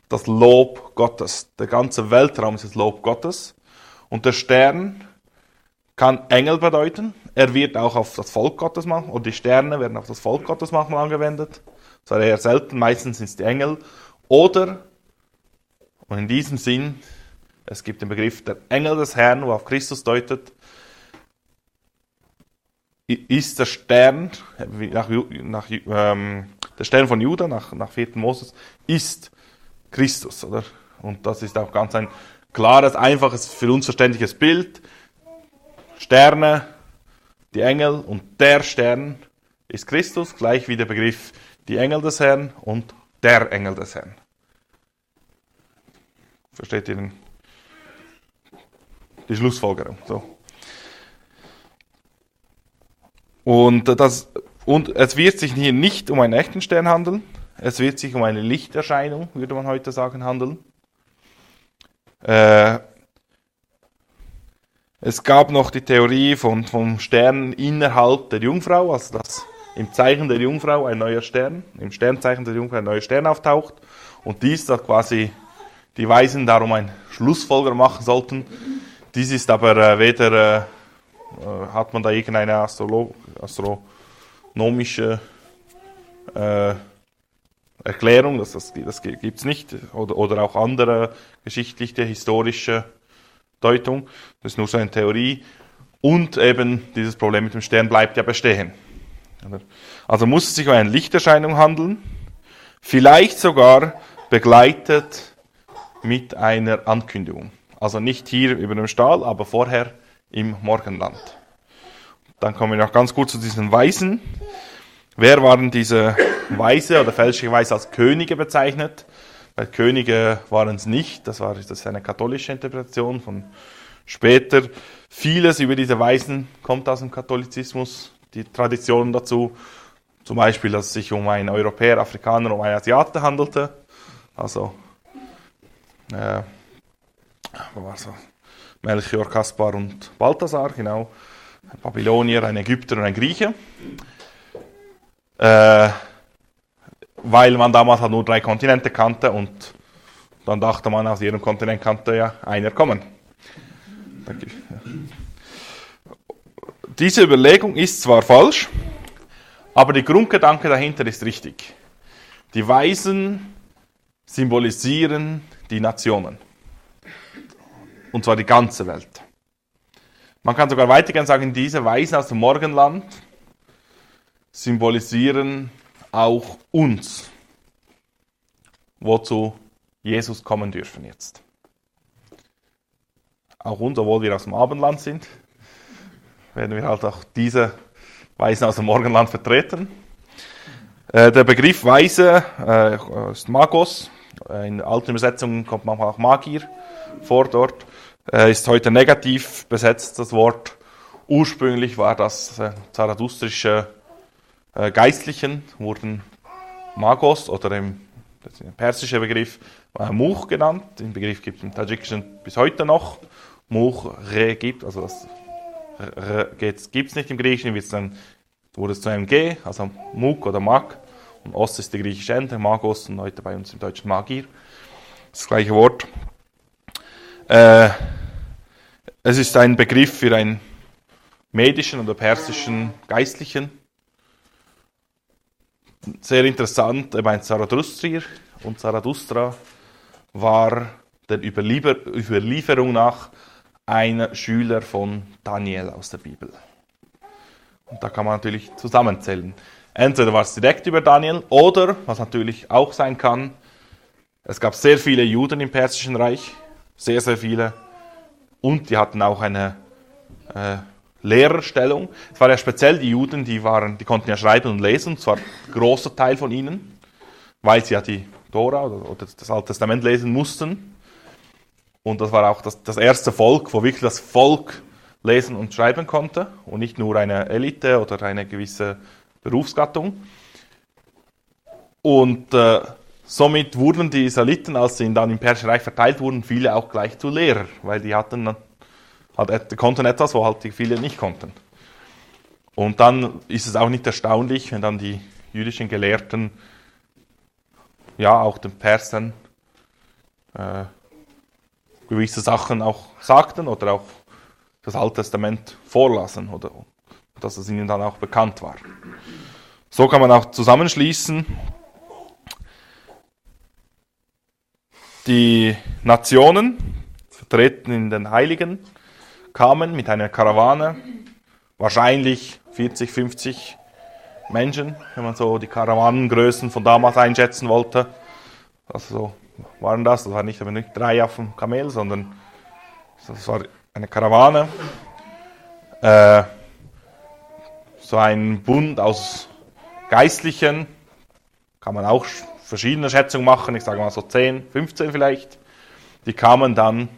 das Lob Gottes. Der ganze Weltraum ist das Lob Gottes. Und der Stern kann Engel bedeuten. Er wird auch auf das Volk Gottes machen, oder die Sterne werden auf das Volk Gottes manchmal angewendet. Das war eher selten, meistens sind es die Engel. Oder, und in diesem Sinn, es gibt den Begriff der Engel des Herrn, wo auf Christus deutet, ist der Stern, nach, nach, ähm, der Stern von Juda, nach, nach 4. Moses, ist Christus. Oder? Und das ist auch ganz ein klares, einfaches, für uns verständliches Bild. Sterne, die Engel und der Stern ist Christus, gleich wie der Begriff die Engel des Herrn und der Engel des Herrn. Versteht ihr den, die Schlussfolgerung? So. Und, das, und es wird sich hier nicht um einen echten Stern handeln, es wird sich um eine Lichterscheinung, würde man heute sagen, handeln. Äh, es gab noch die Theorie von, vom Stern innerhalb der Jungfrau, also dass im Zeichen der Jungfrau ein neuer Stern, im Sternzeichen der Jungfrau ein neuer Stern auftaucht und dies da quasi die Weisen darum ein Schlussfolger machen sollten. Dies ist aber äh, weder äh, hat man da irgendeine astronomische äh, Erklärung, das, das, das gibt es nicht, oder, oder auch andere geschichtliche, historische Deutung. Das ist nur so eine Theorie. Und eben dieses Problem mit dem Stern bleibt ja bestehen. Also muss es sich um eine Lichterscheinung handeln, vielleicht sogar begleitet mit einer Ankündigung. Also nicht hier über dem Stall, aber vorher im Morgenland. Dann kommen wir noch ganz kurz zu diesen Weisen. Wer waren diese Weise oder fälschlicherweise als Könige bezeichnet? Weil Könige waren es nicht, das war das ist eine katholische Interpretation von später. Vieles über diese Weisen kommt aus dem Katholizismus, die Traditionen dazu. Zum Beispiel, dass es sich um einen Europäer, Afrikaner, um einen Asiate handelte. Also, äh, war so? Melchior, Kaspar und Balthasar, genau. Ein Babylonier, ein Ägypter und ein Grieche. Äh, weil man damals halt nur drei Kontinente kannte und dann dachte man, aus jedem Kontinent kannte ja einer kommen. Diese Überlegung ist zwar falsch, aber der Grundgedanke dahinter ist richtig. Die Weisen symbolisieren die Nationen. Und zwar die ganze Welt. Man kann sogar weitergehen sagen, diese Weisen aus dem Morgenland symbolisieren auch uns, wozu Jesus kommen dürfen jetzt. Auch uns, obwohl wir aus dem Abendland sind, werden wir halt auch diese Weisen aus dem Morgenland vertreten. Äh, der Begriff Weise äh, ist Magos. In alten Übersetzungen kommt manchmal auch Magier vor dort. Äh, ist heute negativ besetzt, das Wort. Ursprünglich war das äh, zarathustrische äh, Geistlichen, wurden Magos oder im das persische Begriff äh, Much genannt. Den Begriff gibt es im Tadschikischen bis heute noch. Much, Re gibt, also das gibt es nicht im Griechischen, dann, wurde es zu einem G, also Muk oder Mag. Und Os ist die griechische Ende, Magos und heute bei uns im Deutschen Magir. Das gleiche Wort. Äh, es ist ein Begriff für einen medischen oder persischen Geistlichen. Sehr interessant, er meint Zarathustrier und Zarathustra war der Überliefer Überlieferung nach ein Schüler von Daniel aus der Bibel. Und da kann man natürlich zusammenzählen. Entweder war es direkt über Daniel oder, was natürlich auch sein kann, es gab sehr viele Juden im Persischen Reich, sehr, sehr viele. Und die hatten auch eine äh, Lehrerstellung. Es war ja speziell die Juden, die, waren, die konnten ja schreiben und lesen, und zwar ein großer Teil von ihnen, weil sie ja die Tora oder, oder das Alte Testament lesen mussten. Und das war auch das, das erste Volk, wo wirklich das Volk lesen und schreiben konnte und nicht nur eine Elite oder eine gewisse Berufsgattung. Und äh, somit wurden die Israeliten, als sie dann im Persischen Reich verteilt wurden, viele auch gleich zu Lehrer, weil die hatten, konnten etwas, wo halt viele nicht konnten. Und dann ist es auch nicht erstaunlich, wenn dann die jüdischen Gelehrten ja auch den Persern äh, gewisse Sachen auch sagten oder auch das Alte Testament vorlassen oder dass es ihnen dann auch bekannt war. So kann man auch zusammenschließen, die Nationen, vertreten in den Heiligen, kamen mit einer Karawane, wahrscheinlich 40, 50 Menschen, wenn man so die Karawanengrößen von damals einschätzen wollte. Also so waren das. Das waren nicht, nicht drei auf dem Kamel, sondern das war eine Karawane. Äh, so ein Bund aus Geistlichen, kann man auch verschiedene Schätzungen machen, ich sage mal so 10, 15 vielleicht. Die kamen dann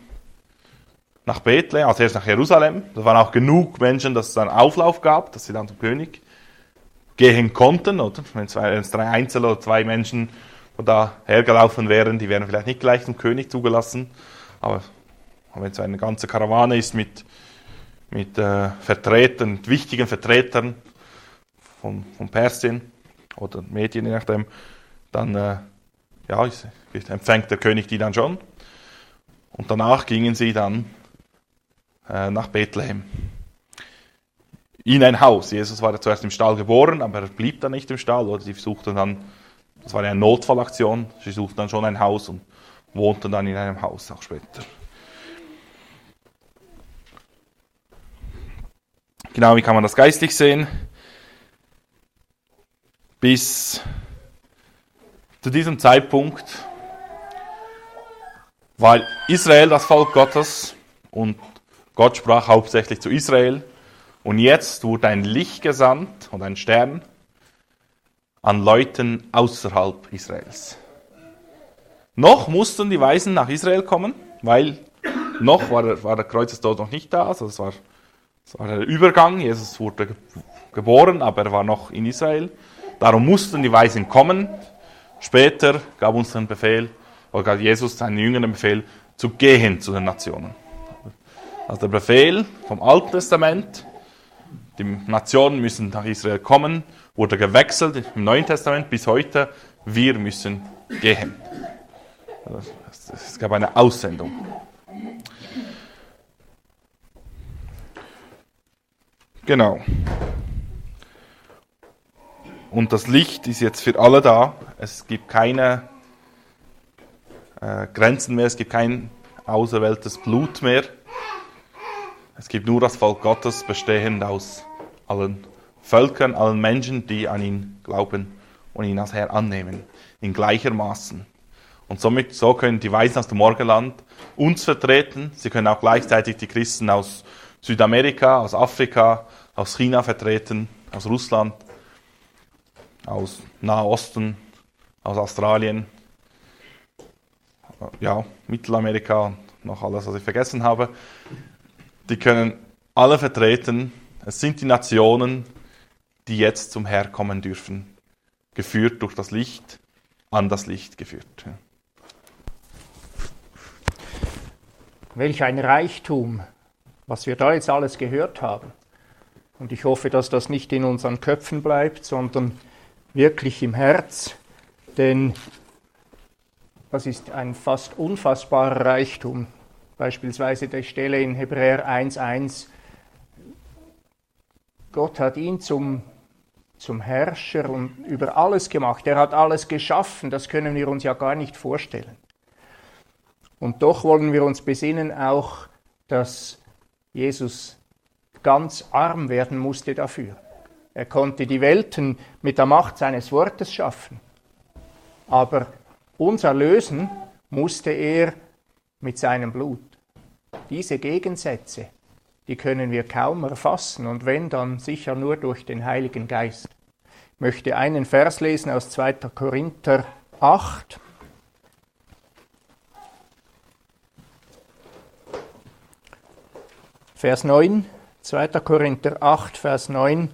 nach Bethlehem, also erst nach Jerusalem. Da waren auch genug Menschen, dass es einen Auflauf gab, dass sie dann zum König gehen konnten. Oder? Wenn es drei Einzel oder zwei Menschen da hergelaufen wären, die wären vielleicht nicht gleich zum König zugelassen. Aber wenn es eine ganze Karawane ist mit, mit äh, Vertretern, mit wichtigen Vertretern von, von Persien oder Medien, je nachdem, dann äh, ja, empfängt der König die dann schon. Und danach gingen sie dann äh, nach Bethlehem. In ein Haus. Jesus war ja zuerst im Stall geboren, aber er blieb dann nicht im Stall. Oder sie suchten dann das war eine Notfallaktion. Sie suchten dann schon ein Haus und wohnten dann in einem Haus auch später. Genau, wie kann man das geistlich sehen? Bis zu diesem Zeitpunkt war Israel das Volk Gottes und Gott sprach hauptsächlich zu Israel. Und jetzt wurde ein Licht gesandt und ein Stern an Leuten außerhalb Israels. Noch mussten die Weisen nach Israel kommen, weil noch war der, war der Kreuzestod noch nicht da. Also es war, es war der Übergang. Jesus wurde ge geboren, aber er war noch in Israel. Darum mussten die Weisen kommen. Später gab uns den Befehl, oder gab Jesus seinen Jüngern den Befehl, zu gehen zu den Nationen. Also der Befehl vom Alten Testament, die Nationen müssen nach Israel kommen, wurde gewechselt im Neuen Testament bis heute, wir müssen gehen. Es gab eine Aussendung. Genau. Und das Licht ist jetzt für alle da. Es gibt keine äh, Grenzen mehr, es gibt kein auserwähltes Blut mehr. Es gibt nur das Volk Gottes, bestehend aus allen Völkern, allen Menschen, die an ihn glauben und ihn als Herr annehmen, in gleichermaßen. Und somit, so können die Weisen aus dem Morgenland uns vertreten. Sie können auch gleichzeitig die Christen aus Südamerika, aus Afrika, aus China vertreten, aus Russland, aus Nahosten, aus Australien, ja, Mittelamerika noch alles, was ich vergessen habe. Die können alle vertreten. Es sind die Nationen, die jetzt zum Herr kommen dürfen, geführt durch das Licht, an das Licht geführt.
Welch ein Reichtum, was wir da jetzt alles gehört haben. Und ich hoffe, dass das nicht in unseren Köpfen bleibt, sondern wirklich im Herz, denn das ist ein fast unfassbarer Reichtum. Beispielsweise die Stelle in Hebräer 1.1. Gott hat ihn zum, zum Herrscher und über alles gemacht. Er hat alles geschaffen. Das können wir uns ja gar nicht vorstellen. Und doch wollen wir uns besinnen auch, dass Jesus ganz arm werden musste dafür. Er konnte die Welten mit der Macht seines Wortes schaffen. Aber uns erlösen musste er mit seinem Blut. Diese Gegensätze, die können wir kaum erfassen und wenn dann sicher nur durch den Heiligen Geist. Ich möchte einen Vers lesen aus 2. Korinther 8. Vers 9, 2. Korinther 8, Vers 9.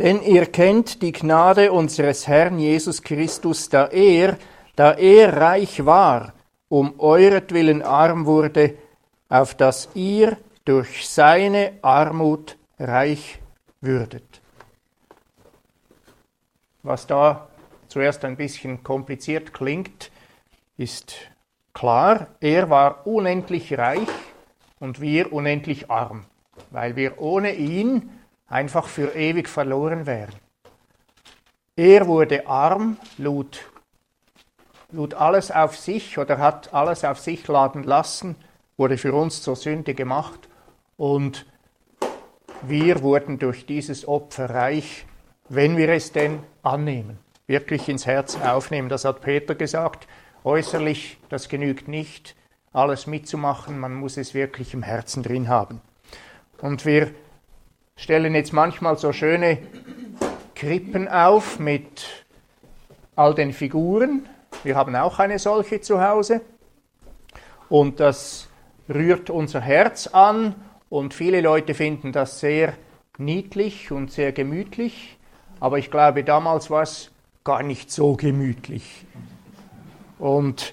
Denn ihr kennt die Gnade unseres Herrn Jesus Christus, da er, da er reich war, um euretwillen arm wurde, auf dass ihr durch seine Armut reich würdet. Was da zuerst ein bisschen kompliziert klingt, ist klar, er war unendlich reich und wir unendlich arm, weil wir ohne ihn einfach für ewig verloren wären. Er wurde arm, lud, lud alles auf sich oder hat alles auf sich laden lassen, wurde für uns zur Sünde gemacht und wir wurden durch dieses Opfer reich, wenn wir es denn annehmen, wirklich ins Herz aufnehmen. Das hat Peter gesagt. Äußerlich, das genügt nicht, alles mitzumachen, man muss es wirklich im Herzen drin haben. Und wir stellen jetzt manchmal so schöne Krippen auf mit all den Figuren. Wir haben auch eine solche zu Hause. Und das rührt unser Herz an und viele Leute finden das sehr niedlich und sehr gemütlich. Aber ich glaube, damals war es gar nicht so gemütlich. Und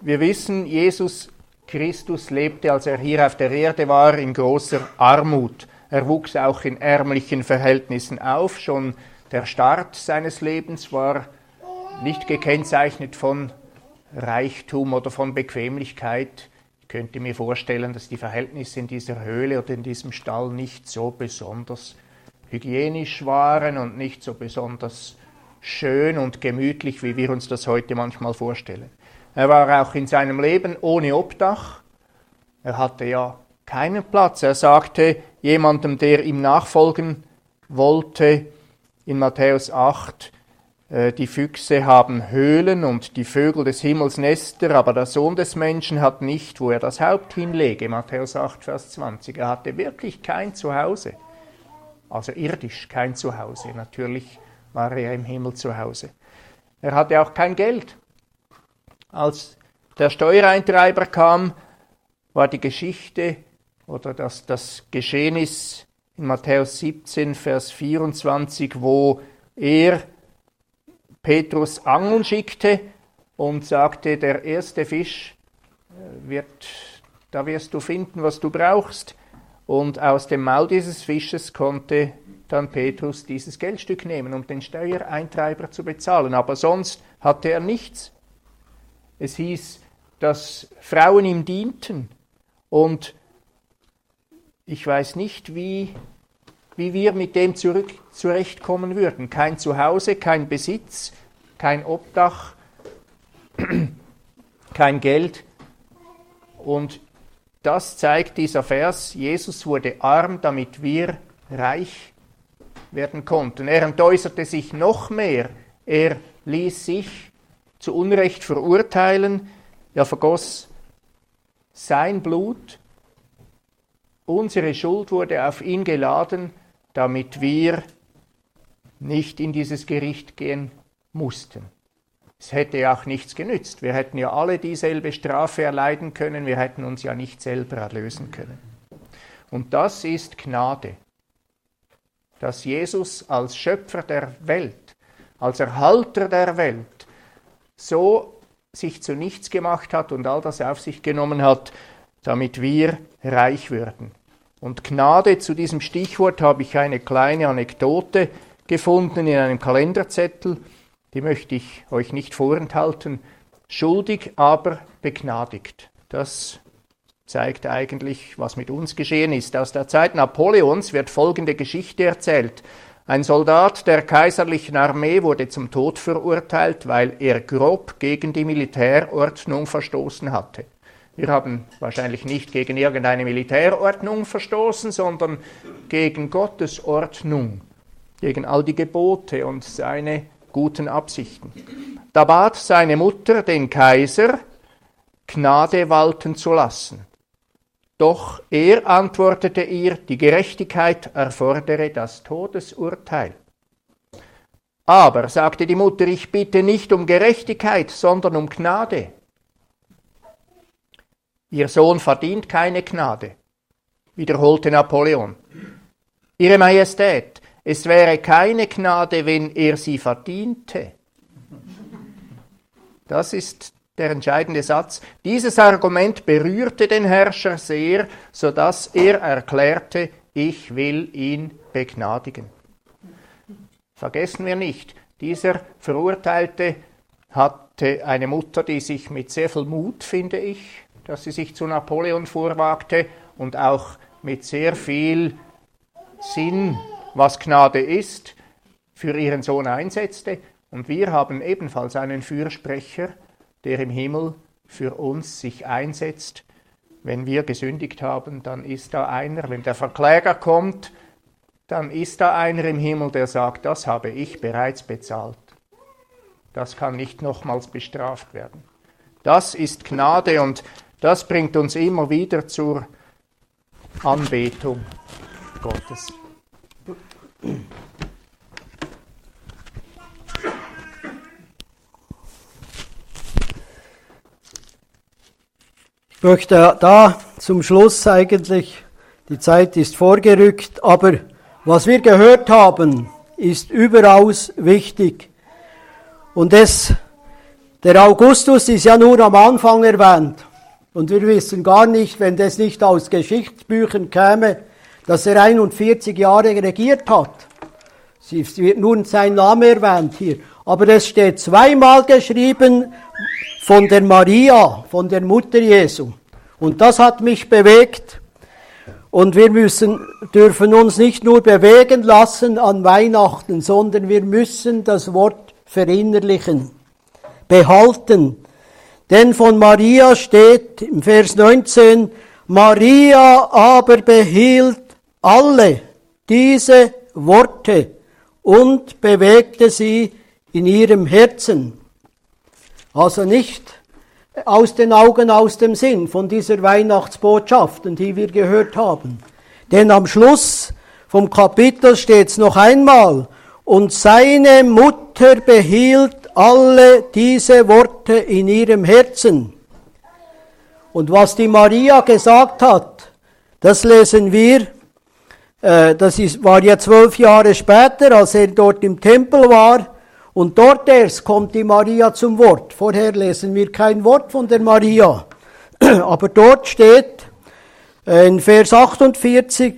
wir wissen, Jesus Christus lebte, als er hier auf der Erde war, in großer Armut. Er wuchs auch in ärmlichen Verhältnissen auf. Schon der Start seines Lebens war nicht gekennzeichnet von Reichtum oder von Bequemlichkeit. Ich könnte mir vorstellen, dass die Verhältnisse in dieser Höhle oder in diesem Stall nicht so besonders hygienisch waren und nicht so besonders schön und gemütlich, wie wir uns das heute manchmal vorstellen. Er war auch in seinem Leben ohne Obdach. Er hatte ja keinen Platz. Er sagte jemandem, der ihm nachfolgen wollte, in Matthäus 8, äh, die Füchse haben Höhlen und die Vögel des Himmels Nester, aber der Sohn des Menschen hat nicht, wo er das Haupt hinlege. Matthäus 8, Vers 20. Er hatte wirklich kein Zuhause. Also irdisch kein Zuhause. Natürlich war er im Himmel zu Hause. Er hatte auch kein Geld. Als der Steuereintreiber kam, war die Geschichte oder das, das Geschehnis in Matthäus 17, Vers 24, wo er Petrus angeln schickte und sagte, der erste Fisch äh, wird, da wirst du finden, was du brauchst. Und aus dem Maul dieses Fisches konnte dann Petrus dieses Geldstück nehmen, um den Steuereintreiber zu bezahlen. Aber sonst hatte er nichts. Es hieß, dass Frauen ihm dienten. Und ich weiß nicht, wie, wie wir mit dem zurück, zurechtkommen würden. Kein Zuhause, kein Besitz, kein Obdach, kein Geld. Und das zeigt dieser Vers, Jesus wurde arm, damit wir reich werden konnten. Er entäußerte sich noch mehr. Er ließ sich zu Unrecht verurteilen. Er vergoss sein Blut. Unsere Schuld wurde auf ihn geladen, damit wir nicht in dieses Gericht gehen mussten. Es hätte auch nichts genützt. Wir hätten ja alle dieselbe Strafe erleiden können, wir hätten uns ja nicht selber erlösen können. Und das ist Gnade dass Jesus als Schöpfer der Welt, als Erhalter der Welt, so sich zu nichts gemacht hat und all das auf sich genommen hat, damit wir reich würden. Und Gnade, zu diesem Stichwort habe ich eine kleine Anekdote gefunden in einem Kalenderzettel, die möchte ich euch nicht vorenthalten. Schuldig, aber begnadigt. Das zeigt eigentlich, was mit uns geschehen ist. Aus der Zeit Napoleons wird folgende Geschichte erzählt. Ein Soldat der kaiserlichen Armee wurde zum Tod verurteilt, weil er grob gegen die Militärordnung verstoßen hatte. Wir haben wahrscheinlich nicht gegen irgendeine Militärordnung verstoßen, sondern gegen Gottes Ordnung, gegen all die Gebote und seine guten Absichten. Da bat seine Mutter den Kaiser, Gnade walten zu lassen. Doch er antwortete ihr, die Gerechtigkeit erfordere das Todesurteil. Aber, sagte die Mutter, ich bitte nicht um Gerechtigkeit, sondern um Gnade. Ihr Sohn verdient keine Gnade, wiederholte Napoleon. Ihre Majestät, es wäre keine Gnade, wenn er sie verdiente. Das ist der entscheidende Satz. Dieses Argument berührte den Herrscher sehr, sodass er erklärte, ich will ihn begnadigen. Vergessen wir nicht, dieser Verurteilte hatte eine Mutter, die sich mit sehr viel Mut, finde ich, dass sie sich zu Napoleon vorwagte und auch mit sehr viel Sinn, was Gnade ist, für ihren Sohn einsetzte. Und wir haben ebenfalls einen Fürsprecher, der im Himmel für uns sich einsetzt. Wenn wir gesündigt haben, dann ist da einer, wenn der Verkläger kommt, dann ist da einer im Himmel, der sagt, das habe ich bereits bezahlt. Das kann nicht nochmals bestraft werden. Das ist Gnade und das bringt uns immer wieder zur Anbetung Gottes.
Ich möchte da zum Schluss eigentlich, die Zeit ist vorgerückt, aber was wir gehört haben, ist überaus wichtig. Und es, der Augustus ist ja nur am Anfang erwähnt. Und wir wissen gar nicht, wenn das nicht aus Geschichtsbüchern käme, dass er 41 Jahre regiert hat. Es wird nur sein Name erwähnt hier. Aber es steht zweimal geschrieben, von der Maria, von der Mutter Jesu. Und das hat mich bewegt. Und wir müssen, dürfen uns nicht nur bewegen lassen an Weihnachten, sondern wir müssen das Wort verinnerlichen, behalten. Denn von Maria steht im Vers 19, Maria aber behielt alle diese Worte und bewegte sie in ihrem Herzen. Also nicht aus den Augen, aus dem Sinn von dieser Weihnachtsbotschaften, die wir gehört haben. Denn am Schluss vom Kapitel steht es noch einmal, und seine Mutter behielt alle diese Worte in ihrem Herzen. Und was die Maria gesagt hat, das lesen wir, äh, das war ja zwölf Jahre später, als er dort im Tempel war. Und dort erst kommt die Maria zum Wort. Vorher lesen wir kein Wort von der Maria. Aber dort steht äh, in Vers 48,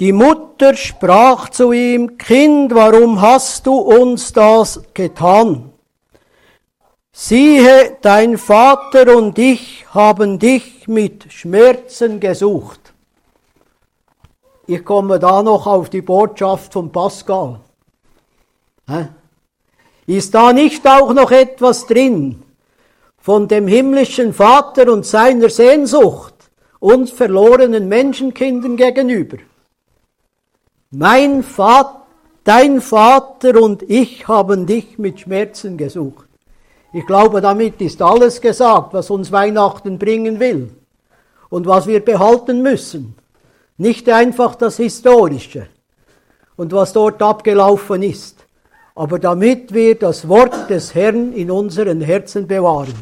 die Mutter sprach zu ihm, Kind, warum hast du uns das getan? Siehe, dein Vater und ich haben dich mit Schmerzen gesucht. Ich komme da noch auf die Botschaft von Pascal. Ist da nicht auch noch etwas drin von dem himmlischen Vater und seiner Sehnsucht uns verlorenen Menschenkindern gegenüber? Mein Vater, dein Vater und ich haben dich mit Schmerzen gesucht. Ich glaube, damit ist alles gesagt, was uns Weihnachten bringen will und was wir behalten müssen. Nicht einfach das Historische und was dort abgelaufen ist, aber damit wir das Wort des Herrn in unseren Herzen bewahren.